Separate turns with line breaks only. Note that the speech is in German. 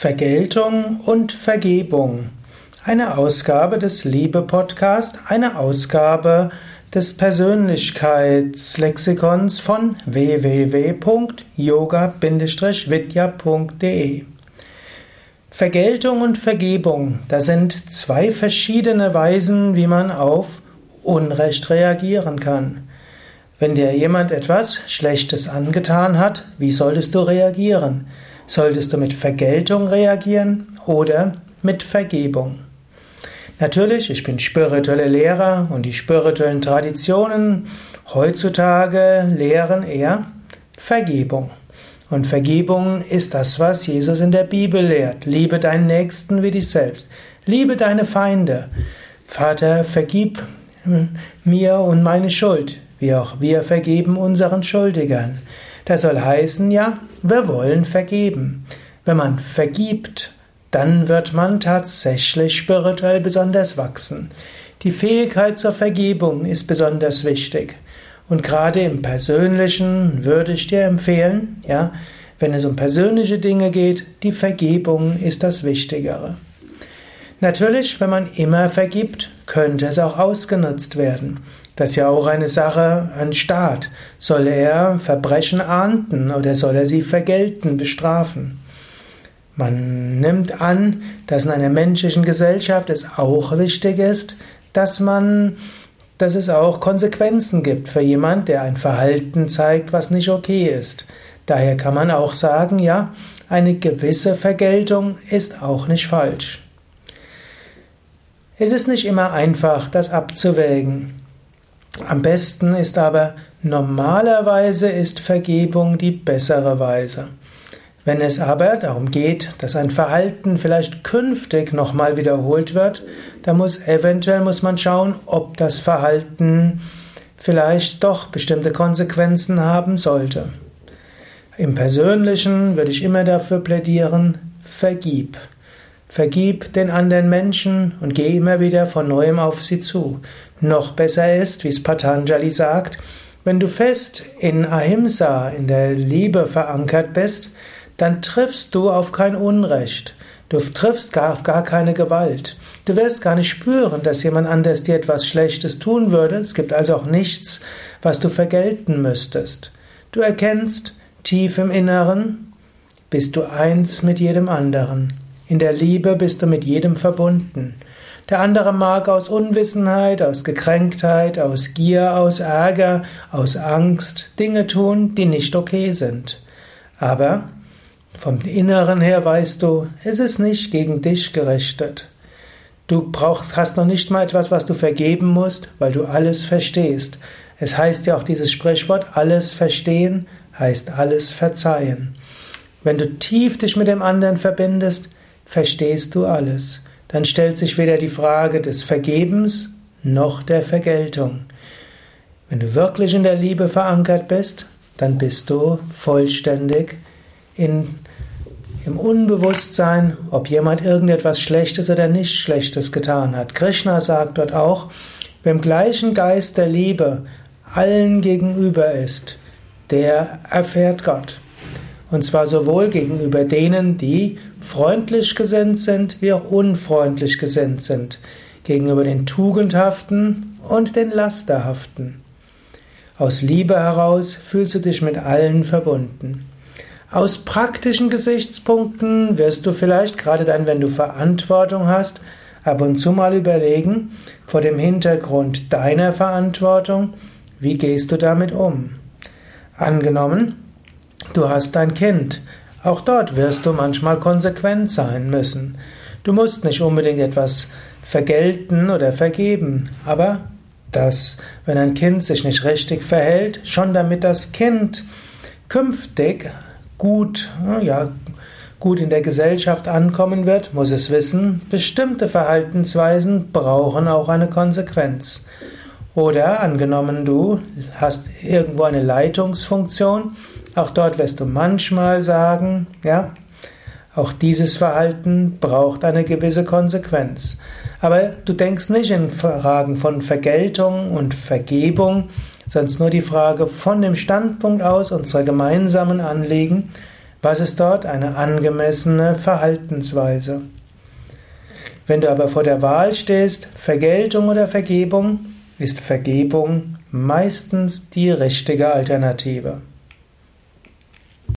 Vergeltung und Vergebung. Eine Ausgabe des Liebe Podcast, eine Ausgabe des Persönlichkeitslexikons von www.yoga-vidya.de. Vergeltung und Vergebung, das sind zwei verschiedene Weisen, wie man auf Unrecht reagieren kann. Wenn dir jemand etwas Schlechtes angetan hat, wie solltest du reagieren? Solltest du mit Vergeltung reagieren oder mit Vergebung? Natürlich, ich bin spirituelle Lehrer und die spirituellen Traditionen heutzutage lehren eher Vergebung. Und Vergebung ist das, was Jesus in der Bibel lehrt. Liebe deinen Nächsten wie dich selbst. Liebe deine Feinde. Vater, vergib mir und meine Schuld, wie auch wir vergeben unseren Schuldigern. Das soll heißen, ja, wir wollen vergeben. Wenn man vergibt, dann wird man tatsächlich spirituell besonders wachsen. Die Fähigkeit zur Vergebung ist besonders wichtig. Und gerade im Persönlichen würde ich dir empfehlen, ja, wenn es um persönliche Dinge geht, die Vergebung ist das Wichtigere. Natürlich, wenn man immer vergibt, könnte es auch ausgenutzt werden. Das ist ja auch eine Sache an Staat. Soll er Verbrechen ahnden oder soll er sie vergelten, bestrafen? Man nimmt an, dass in einer menschlichen Gesellschaft es auch wichtig ist, dass man, dass es auch Konsequenzen gibt für jemand, der ein Verhalten zeigt, was nicht okay ist. Daher kann man auch sagen, ja, eine gewisse Vergeltung ist auch nicht falsch. Es ist nicht immer einfach, das abzuwägen. Am besten ist aber, normalerweise ist Vergebung die bessere Weise. Wenn es aber darum geht, dass ein Verhalten vielleicht künftig nochmal wiederholt wird, dann muss eventuell muss man schauen, ob das Verhalten vielleicht doch bestimmte Konsequenzen haben sollte. Im Persönlichen würde ich immer dafür plädieren, vergib. Vergib den anderen Menschen und geh immer wieder von neuem auf sie zu. Noch besser ist, wie es Patanjali sagt, wenn du fest in Ahimsa, in der Liebe verankert bist, dann triffst du auf kein Unrecht. Du triffst gar auf gar keine Gewalt. Du wirst gar nicht spüren, dass jemand anders dir etwas Schlechtes tun würde. Es gibt also auch nichts, was du vergelten müsstest. Du erkennst tief im Inneren, bist du eins mit jedem anderen. In der Liebe bist du mit jedem verbunden. Der andere mag aus Unwissenheit, aus Gekränktheit, aus Gier, aus Ärger, aus Angst Dinge tun, die nicht okay sind. Aber vom Inneren her weißt du, es ist nicht gegen dich gerichtet. Du brauchst, hast noch nicht mal etwas, was du vergeben musst, weil du alles verstehst. Es heißt ja auch dieses Sprichwort, alles verstehen heißt alles verzeihen. Wenn du tief dich mit dem anderen verbindest, verstehst du alles. Dann stellt sich weder die Frage des Vergebens noch der Vergeltung. Wenn du wirklich in der Liebe verankert bist, dann bist du vollständig in, im Unbewusstsein, ob jemand irgendetwas Schlechtes oder nicht Schlechtes getan hat. Krishna sagt dort auch, wer im gleichen Geist der Liebe allen gegenüber ist, der erfährt Gott. Und zwar sowohl gegenüber denen, die freundlich gesinnt sind, wie auch unfreundlich gesinnt sind. Gegenüber den Tugendhaften und den Lasterhaften. Aus Liebe heraus fühlst du dich mit allen verbunden. Aus praktischen Gesichtspunkten wirst du vielleicht, gerade dann, wenn du Verantwortung hast, ab und zu mal überlegen, vor dem Hintergrund deiner Verantwortung, wie gehst du damit um? Angenommen, Du hast ein Kind. Auch dort wirst du manchmal konsequent sein müssen. Du musst nicht unbedingt etwas vergelten oder vergeben, aber dass, wenn ein Kind sich nicht richtig verhält, schon damit das Kind künftig gut, ja, gut in der Gesellschaft ankommen wird, muss es wissen, bestimmte Verhaltensweisen brauchen auch eine Konsequenz. Oder angenommen, du hast irgendwo eine Leitungsfunktion, auch dort wirst du manchmal sagen, ja, auch dieses Verhalten braucht eine gewisse Konsequenz. Aber du denkst nicht in Fragen von Vergeltung und Vergebung, sondern nur die Frage von dem Standpunkt aus unserer gemeinsamen Anliegen, Was ist dort eine angemessene Verhaltensweise? Wenn du aber vor der Wahl stehst, Vergeltung oder Vergebung, ist Vergebung meistens die richtige Alternative.